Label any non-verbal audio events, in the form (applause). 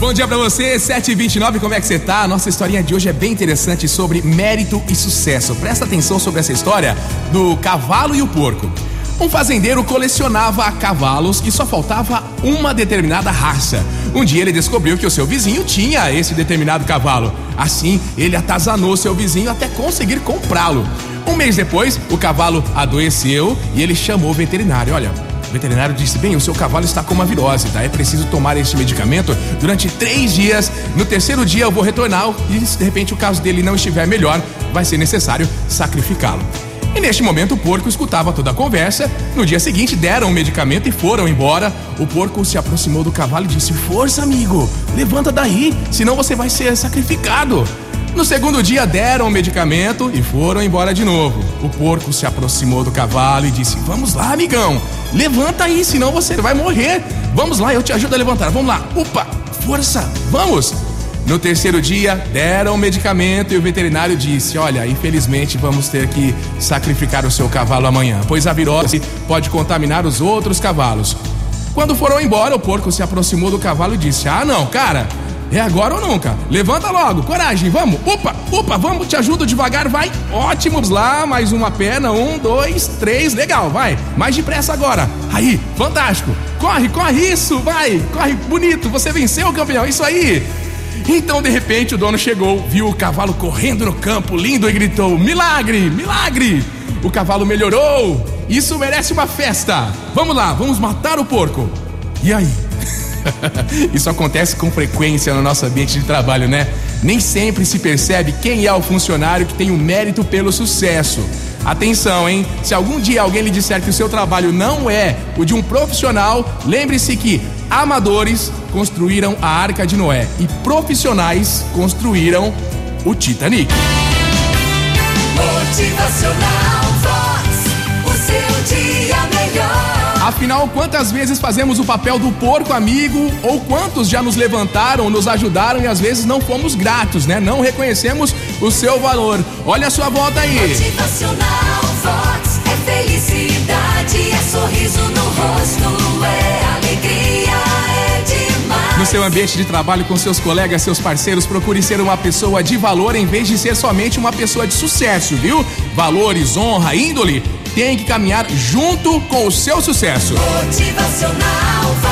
Bom dia pra você, 7h29, como é que você tá? Nossa historinha de hoje é bem interessante sobre mérito e sucesso. Presta atenção sobre essa história do cavalo e o porco. Um fazendeiro colecionava cavalos e só faltava uma determinada raça. Um dia ele descobriu que o seu vizinho tinha esse determinado cavalo. Assim, ele atazanou seu vizinho até conseguir comprá-lo. Um mês depois, o cavalo adoeceu e ele chamou o veterinário. Olha, o veterinário disse: Bem, o seu cavalo está com uma virose, tá? É preciso tomar este medicamento durante três dias. No terceiro dia eu vou retornar e se de repente o caso dele não estiver melhor, vai ser necessário sacrificá-lo. E neste momento o porco escutava toda a conversa. No dia seguinte deram o medicamento e foram embora. O porco se aproximou do cavalo e disse: Força, amigo, levanta daí, senão você vai ser sacrificado. No segundo dia deram o medicamento e foram embora de novo. O porco se aproximou do cavalo e disse: Vamos lá, amigão, levanta aí, senão você vai morrer. Vamos lá, eu te ajudo a levantar. Vamos lá, opa, força, vamos. No terceiro dia, deram o medicamento e o veterinário disse: Olha, infelizmente vamos ter que sacrificar o seu cavalo amanhã, pois a virose pode contaminar os outros cavalos. Quando foram embora, o porco se aproximou do cavalo e disse: Ah, não, cara, é agora ou nunca. Levanta logo, coragem, vamos. Opa, opa, vamos, te ajudo devagar, vai. Ótimo, lá, mais uma perna. Um, dois, três, legal, vai. Mais depressa agora. Aí, fantástico. Corre, corre, isso, vai. Corre, bonito, você venceu, campeão, isso aí. Então, de repente, o dono chegou, viu o cavalo correndo no campo, lindo, e gritou: Milagre, milagre! O cavalo melhorou! Isso merece uma festa! Vamos lá, vamos matar o porco! E aí? (laughs) Isso acontece com frequência no nosso ambiente de trabalho, né? Nem sempre se percebe quem é o funcionário que tem o mérito pelo sucesso. Atenção, hein? Se algum dia alguém lhe disser que o seu trabalho não é o de um profissional, lembre-se que amadores construíram a Arca de Noé e profissionais construíram o Titanic. Motivacional Afinal, quantas vezes fazemos o papel do porco amigo ou quantos já nos levantaram, nos ajudaram e às vezes não fomos gratos, né? Não reconhecemos o seu valor. Olha a sua volta aí. Motivacional Vox. É felicidade, é sorriso no rosto, é alegria, é demais. No seu ambiente de trabalho com seus colegas, seus parceiros, procure ser uma pessoa de valor em vez de ser somente uma pessoa de sucesso, viu? Valores, honra, índole tem que caminhar junto com o seu sucesso. Motivacional.